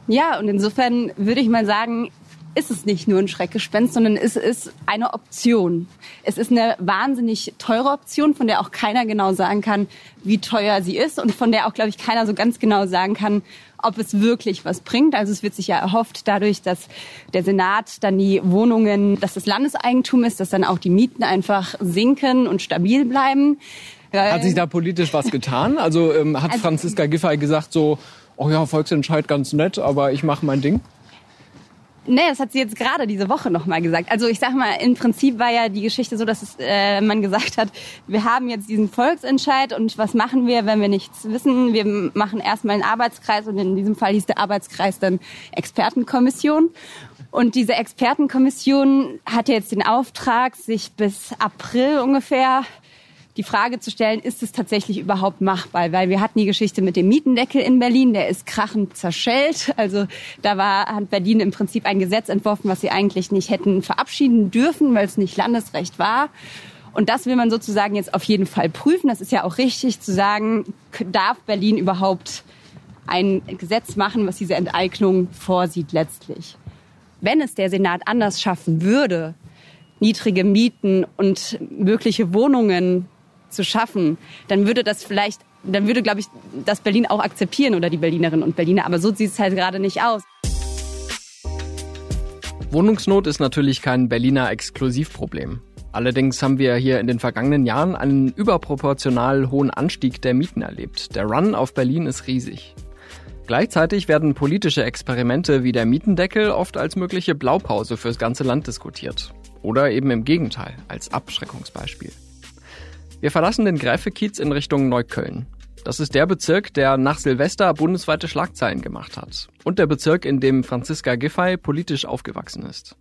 Ja, und insofern würde ich mal sagen, ist es nicht nur ein Schreckgespenst, sondern es ist eine Option. Es ist eine wahnsinnig teure Option, von der auch keiner genau sagen kann, wie teuer sie ist und von der auch, glaube ich, keiner so ganz genau sagen kann, ob es wirklich was bringt. Also es wird sich ja erhofft dadurch, dass der Senat dann die Wohnungen, dass das Landeseigentum ist, dass dann auch die Mieten einfach sinken und stabil bleiben. Hat sich da politisch was getan? Also ähm, hat also, Franziska Giffey gesagt so, oh ja, Volksentscheid ganz nett, aber ich mache mein Ding? Nee, das hat sie jetzt gerade diese Woche nochmal gesagt. Also ich sag mal, im Prinzip war ja die Geschichte so, dass es, äh, man gesagt hat, wir haben jetzt diesen Volksentscheid und was machen wir, wenn wir nichts wissen? Wir machen erstmal einen Arbeitskreis und in diesem Fall hieß der Arbeitskreis dann Expertenkommission. Und diese Expertenkommission hatte jetzt den Auftrag, sich bis April ungefähr die Frage zu stellen, ist es tatsächlich überhaupt machbar? Weil wir hatten die Geschichte mit dem Mietendeckel in Berlin, der ist krachend zerschellt. Also da war, hat Berlin im Prinzip ein Gesetz entworfen, was sie eigentlich nicht hätten verabschieden dürfen, weil es nicht Landesrecht war. Und das will man sozusagen jetzt auf jeden Fall prüfen. Das ist ja auch richtig zu sagen, darf Berlin überhaupt ein Gesetz machen, was diese Enteignung vorsieht letztlich. Wenn es der Senat anders schaffen würde, niedrige Mieten und mögliche Wohnungen zu schaffen, dann würde das vielleicht, dann würde, glaube ich, das Berlin auch akzeptieren oder die Berlinerinnen und Berliner. Aber so sieht es halt gerade nicht aus. Wohnungsnot ist natürlich kein Berliner Exklusivproblem. Allerdings haben wir hier in den vergangenen Jahren einen überproportional hohen Anstieg der Mieten erlebt. Der Run auf Berlin ist riesig. Gleichzeitig werden politische Experimente wie der Mietendeckel oft als mögliche Blaupause fürs ganze Land diskutiert. Oder eben im Gegenteil, als Abschreckungsbeispiel. Wir verlassen den Gräfekiez in Richtung Neukölln. Das ist der Bezirk, der nach Silvester bundesweite Schlagzeilen gemacht hat. Und der Bezirk, in dem Franziska Giffey politisch aufgewachsen ist.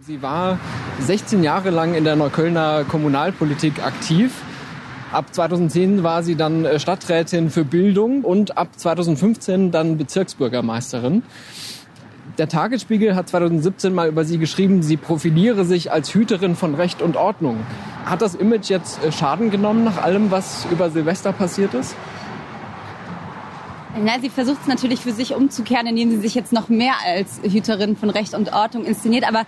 Sie war 16 Jahre lang in der Neuköllner Kommunalpolitik aktiv. Ab 2010 war sie dann äh, Stadträtin für Bildung und ab 2015 dann Bezirksbürgermeisterin. Der Tagesspiegel hat 2017 mal über sie geschrieben, sie profiliere sich als Hüterin von Recht und Ordnung. Hat das Image jetzt äh, Schaden genommen nach allem, was über Silvester passiert ist? Na, sie versucht es natürlich für sich umzukehren, indem sie sich jetzt noch mehr als Hüterin von Recht und Ordnung inszeniert. Aber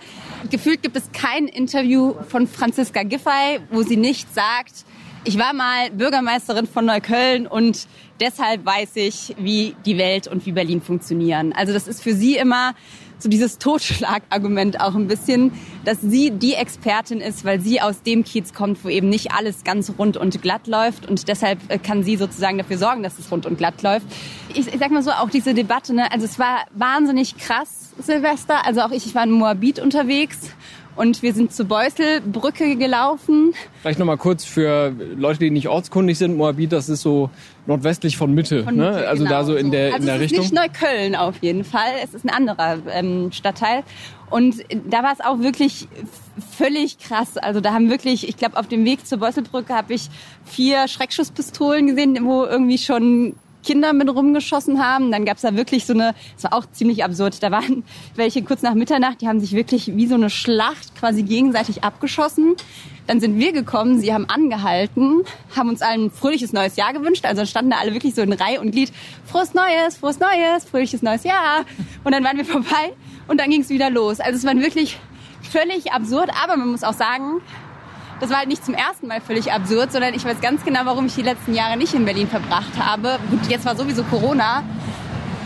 gefühlt gibt es kein Interview von Franziska Giffey, wo sie nicht sagt, ich war mal Bürgermeisterin von Neukölln und deshalb weiß ich, wie die Welt und wie Berlin funktionieren. Also das ist für sie immer so dieses Totschlagargument auch ein bisschen, dass sie die Expertin ist, weil sie aus dem Kiez kommt, wo eben nicht alles ganz rund und glatt läuft und deshalb äh, kann sie sozusagen dafür sorgen, dass es rund und glatt läuft. Ich, ich sag mal so, auch diese Debatte, ne, also es war wahnsinnig krass, Silvester, also auch ich, ich war in Moabit unterwegs und wir sind zur Beuselbrücke gelaufen. Vielleicht nochmal kurz für Leute, die nicht ortskundig sind. Moabit, das ist so nordwestlich von Mitte. Von ne? Mitte, Also genau da so in der, also in der es Richtung. ist nicht Neukölln auf jeden Fall. Es ist ein anderer ähm, Stadtteil. Und da war es auch wirklich völlig krass. Also da haben wirklich, ich glaube, auf dem Weg zur Beuselbrücke habe ich vier Schreckschusspistolen gesehen, wo irgendwie schon Kinder mit rumgeschossen haben. Dann gab's da wirklich so eine, es war auch ziemlich absurd, da waren welche kurz nach Mitternacht, die haben sich wirklich wie so eine Schlacht quasi gegenseitig abgeschossen. Dann sind wir gekommen, sie haben angehalten, haben uns allen ein fröhliches neues Jahr gewünscht. Also standen da alle wirklich so in Reihe und Glied, frohes Neues, frohes Neues, fröhliches neues Jahr. Und dann waren wir vorbei und dann ging's wieder los. Also es war wirklich völlig absurd, aber man muss auch sagen, das war halt nicht zum ersten Mal völlig absurd, sondern ich weiß ganz genau, warum ich die letzten Jahre nicht in Berlin verbracht habe. Gut, jetzt war sowieso Corona,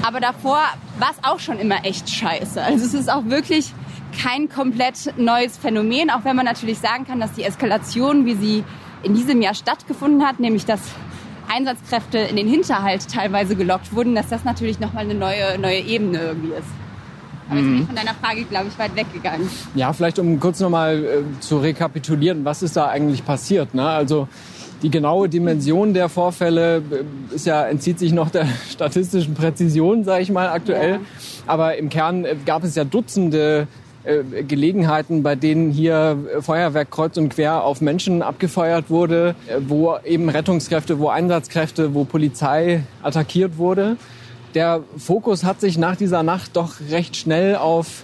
aber davor war es auch schon immer echt scheiße. Also es ist auch wirklich kein komplett neues Phänomen, auch wenn man natürlich sagen kann, dass die Eskalation, wie sie in diesem Jahr stattgefunden hat, nämlich dass Einsatzkräfte in den Hinterhalt teilweise gelockt wurden, dass das natürlich nochmal eine neue, neue Ebene irgendwie ist. Aber jetzt bin ich von deiner Frage, glaube ich, weit weggegangen. Ja, vielleicht um kurz nochmal äh, zu rekapitulieren, was ist da eigentlich passiert? Ne? Also die genaue Dimension der Vorfälle äh, ist ja, entzieht sich noch der statistischen Präzision, sage ich mal, aktuell. Ja. Aber im Kern äh, gab es ja Dutzende äh, Gelegenheiten, bei denen hier Feuerwerk kreuz und quer auf Menschen abgefeuert wurde, wo eben Rettungskräfte, wo Einsatzkräfte, wo Polizei attackiert wurde. Der Fokus hat sich nach dieser Nacht doch recht schnell auf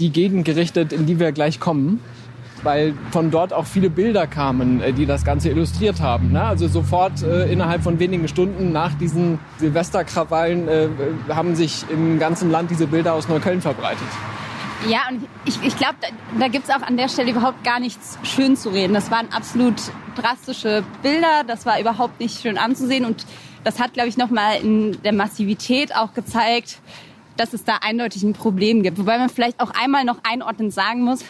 die Gegend gerichtet, in die wir gleich kommen, weil von dort auch viele Bilder kamen, äh, die das Ganze illustriert haben. Ne? Also sofort äh, innerhalb von wenigen Stunden nach diesen Silvesterkrawallen äh, haben sich im ganzen Land diese Bilder aus Neukölln verbreitet. Ja, und ich, ich glaube, da, da gibt's auch an der Stelle überhaupt gar nichts schön zu reden. Das waren absolut drastische Bilder, das war überhaupt nicht schön anzusehen und das hat, glaube ich, nochmal in der Massivität auch gezeigt, dass es da eindeutig ein Problem gibt. Wobei man vielleicht auch einmal noch einordnend sagen muss,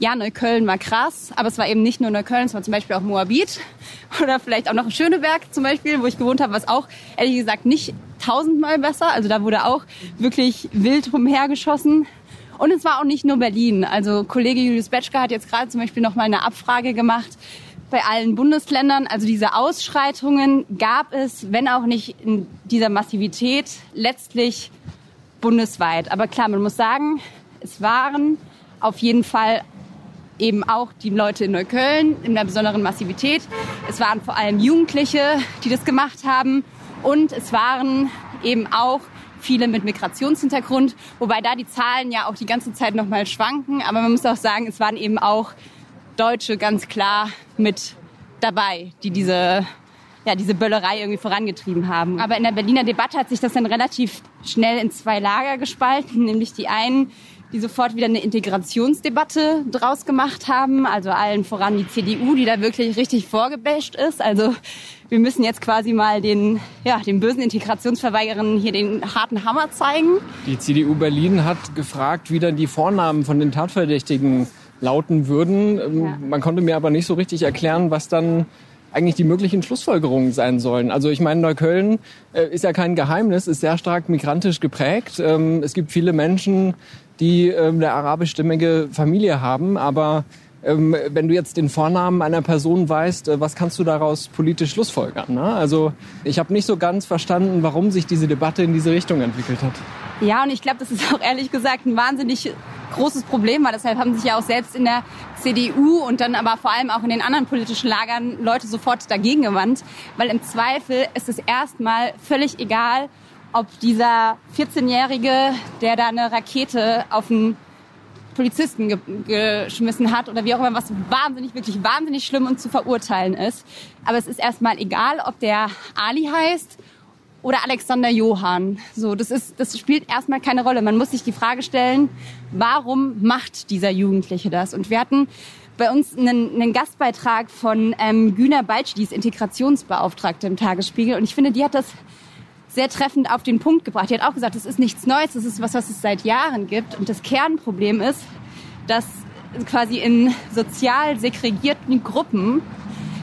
ja, Neukölln war krass, aber es war eben nicht nur Neukölln, es war zum Beispiel auch Moabit oder vielleicht auch noch Schöneberg zum Beispiel, wo ich gewohnt habe, was auch ehrlich gesagt nicht tausendmal besser. Also da wurde auch wirklich wild rumhergeschossen. Und es war auch nicht nur Berlin. Also Kollege Julius Betschke hat jetzt gerade zum Beispiel noch mal eine Abfrage gemacht bei allen Bundesländern. Also diese Ausschreitungen gab es, wenn auch nicht in dieser Massivität, letztlich bundesweit. Aber klar, man muss sagen, es waren auf jeden Fall eben auch die Leute in Neukölln in einer besonderen Massivität. Es waren vor allem Jugendliche, die das gemacht haben. Und es waren eben auch viele mit Migrationshintergrund, wobei da die Zahlen ja auch die ganze Zeit noch mal schwanken. Aber man muss auch sagen, es waren eben auch Deutsche ganz klar mit dabei, die diese ja, diese Böllerei irgendwie vorangetrieben haben. Aber in der Berliner Debatte hat sich das dann relativ schnell in zwei Lager gespalten, nämlich die einen, die sofort wieder eine Integrationsdebatte draus gemacht haben. Also allen voran die CDU, die da wirklich richtig vorgebasht ist. Also wir müssen jetzt quasi mal den, ja, den bösen Integrationsverweigerern hier den harten Hammer zeigen. Die CDU Berlin hat gefragt, wie dann die Vornamen von den Tatverdächtigen lauten würden. Ähm, Ja. Man konnte mir aber nicht so richtig erklären, was dann eigentlich die möglichen Schlussfolgerungen sein sollen. Also ich meine, Neukölln äh, ist ja kein Geheimnis, ist sehr stark migrantisch geprägt. Ähm, es gibt viele Menschen, die ähm, eine arabischstämmige Familie haben, aber ähm, wenn du jetzt den Vornamen einer Person weißt, äh, was kannst du daraus politisch schlussfolgern? Ne? Also ich habe nicht so ganz verstanden, warum sich diese Debatte in diese Richtung entwickelt hat. Ja, und ich glaube, das ist auch ehrlich gesagt ein wahnsinnig großes Problem, weil deshalb haben sich ja auch selbst in der CDU und dann aber vor allem auch in den anderen politischen Lagern Leute sofort dagegen gewandt, weil im Zweifel ist es erstmal völlig egal, ob dieser 14-Jährige, der da eine Rakete auf einen Polizisten ge geschmissen hat oder wie auch immer, was wahnsinnig, wirklich wahnsinnig schlimm und zu verurteilen ist. Aber es ist erstmal egal, ob der Ali heißt oder Alexander Johann. So, das ist, das spielt erstmal keine Rolle. Man muss sich die Frage stellen, warum macht dieser Jugendliche das? Und wir hatten bei uns einen, einen Gastbeitrag von ähm, Güner Balci, die ist Integrationsbeauftragte im Tagesspiegel. Und ich finde, die hat das sehr treffend auf den Punkt gebracht. Die hat auch gesagt, das ist nichts Neues, das ist was, was es seit Jahren gibt. Und das Kernproblem ist, dass quasi in sozial segregierten Gruppen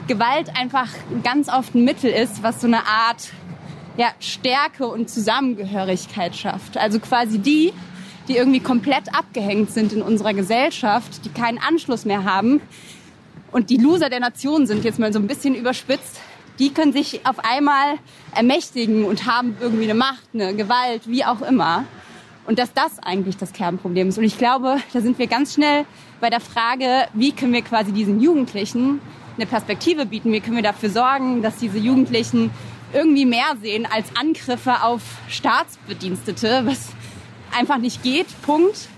Gewalt einfach ganz oft ein Mittel ist, was so eine Art ja, Stärke und Zusammengehörigkeit schafft. Also quasi die, die irgendwie komplett abgehängt sind in unserer Gesellschaft, die keinen Anschluss mehr haben und die Loser der Nation sind, jetzt mal so ein bisschen überspitzt, die können sich auf einmal ermächtigen und haben irgendwie eine Macht, eine Gewalt, wie auch immer. Und dass das eigentlich das Kernproblem ist. Und ich glaube, da sind wir ganz schnell bei der Frage, wie können wir quasi diesen Jugendlichen eine Perspektive bieten? Wie können wir dafür sorgen, dass diese Jugendlichen irgendwie mehr sehen als Angriffe auf Staatsbedienstete, was einfach nicht geht. Punkt.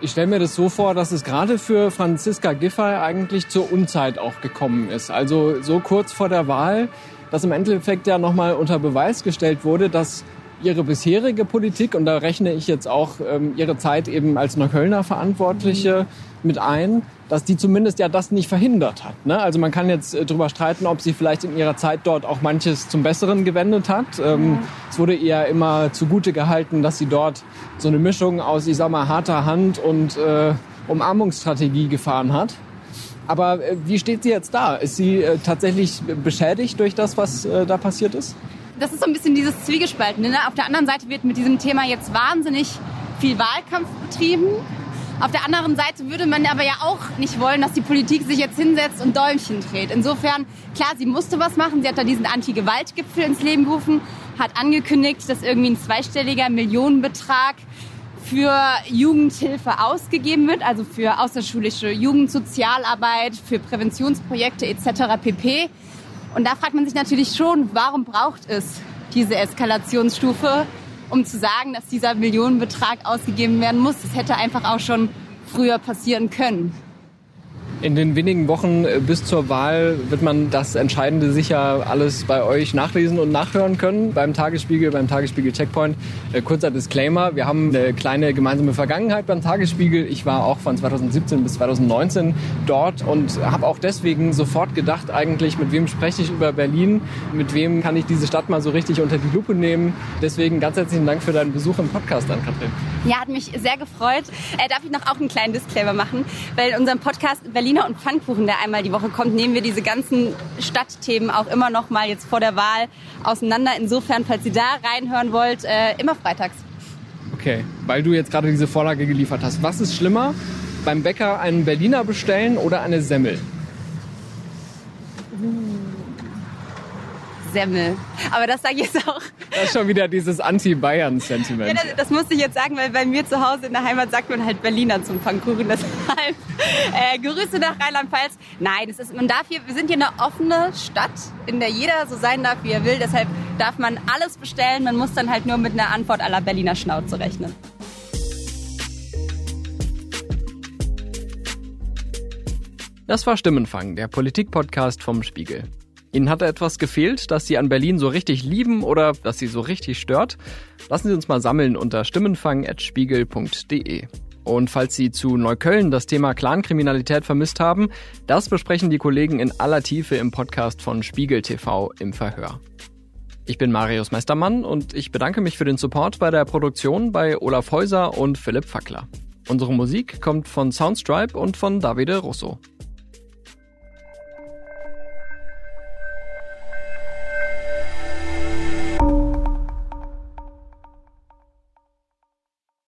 Ich stelle mir das so vor, dass es gerade für Franziska Giffey eigentlich zur Unzeit auch gekommen ist. Also so kurz vor der Wahl, dass im Endeffekt ja nochmal unter Beweis gestellt wurde, dass ihre bisherige Politik, und da rechne ich jetzt auch ähm, ihre Zeit eben als Neuköllner Verantwortliche mit ein, dass die zumindest ja das nicht verhindert hat. Ne? Also man kann jetzt äh, drüber streiten, ob sie vielleicht in ihrer Zeit dort auch manches zum Besseren gewendet hat. Ähm, Es wurde ihr immer zugute gehalten, dass sie dort so eine Mischung aus, ich sag mal, harter Hand und äh, Umarmungsstrategie gefahren hat. Aber äh, wie steht sie jetzt da? Ist sie äh, tatsächlich beschädigt durch das, was äh, da passiert ist? das ist so ein bisschen dieses Zwiegespaltene. Ne? Auf der anderen Seite wird mit diesem Thema jetzt wahnsinnig viel Wahlkampf betrieben. Auf der anderen Seite würde man aber ja auch nicht wollen, dass die Politik sich jetzt hinsetzt und Däumchen dreht. Insofern, klar, sie musste was machen. Sie hat da diesen Anti-Gewalt-Gipfel ins Leben gerufen, hat angekündigt, dass irgendwie ein zweistelliger Millionenbetrag für Jugendhilfe ausgegeben wird, also für außerschulische Jugendsozialarbeit, für Präventionsprojekte etc. pp. Und da fragt man sich natürlich schon, warum braucht es diese Eskalationsstufe, um zu sagen, dass dieser Millionenbetrag ausgegeben werden muss. Das hätte einfach auch schon früher passieren können. In den wenigen Wochen äh, bis zur Wahl wird man das Entscheidende sicher alles bei euch nachlesen und nachhören können. Beim Tagesspiegel, beim Tagesspiegel Checkpoint. Äh, kurzer Disclaimer. Wir haben eine kleine gemeinsame Vergangenheit beim Tagesspiegel. Ich war auch von 2017 bis 2019 dort und habe auch deswegen sofort gedacht, eigentlich, mit wem spreche ich über Berlin? Mit wem kann ich diese Stadt mal so richtig unter die Lupe nehmen? Deswegen ganz herzlichen Dank für deinen Besuch im Podcast an, Katrin. Ja, hat mich sehr gefreut. Äh, darf ich noch auch einen kleinen Disclaimer machen? Weil in unserem Podcast Berliner und Pfannkuchen, der einmal die Woche kommt, nehmen wir diese ganzen Stadtthemen auch immer noch mal jetzt vor der Wahl auseinander. Insofern, falls ihr da reinhören wollt, äh, immer freitags. Okay, weil du jetzt gerade diese Vorlage geliefert hast. Was ist schlimmer, beim Bäcker einen Berliner bestellen oder eine Semmel? Semmel. Aber das sage ich jetzt auch. Das ist schon wieder dieses Anti-Bayern-Sentiment. Ja, das, das musste ich jetzt sagen, weil bei mir zu Hause in der Heimat sagt man halt Berliner zum Pfannkuchen. Deshalb äh, Grüße nach Rheinland-Pfalz. Nein, es ist, man darf hier, wir sind hier eine offene Stadt, in der jeder so sein darf, wie er will. Deshalb darf man alles bestellen. Man muss dann halt nur mit einer Antwort aller Berliner Schnauze rechnen. Das war Stimmenfang, der Politik-Podcast vom Spiegel. Ihnen hat da etwas gefehlt, das Sie an Berlin so richtig lieben oder das Sie so richtig stört? Lassen Sie uns mal sammeln unter stimmenfang.spiegel.de. Und falls Sie zu Neukölln das Thema Clankriminalität vermisst haben, das besprechen die Kollegen in aller Tiefe im Podcast von Spiegel TV im Verhör. Ich bin Marius Meistermann und ich bedanke mich für den Support bei der Produktion bei Olaf Häuser und Philipp Fackler. Unsere Musik kommt von Soundstripe und von Davide Russo.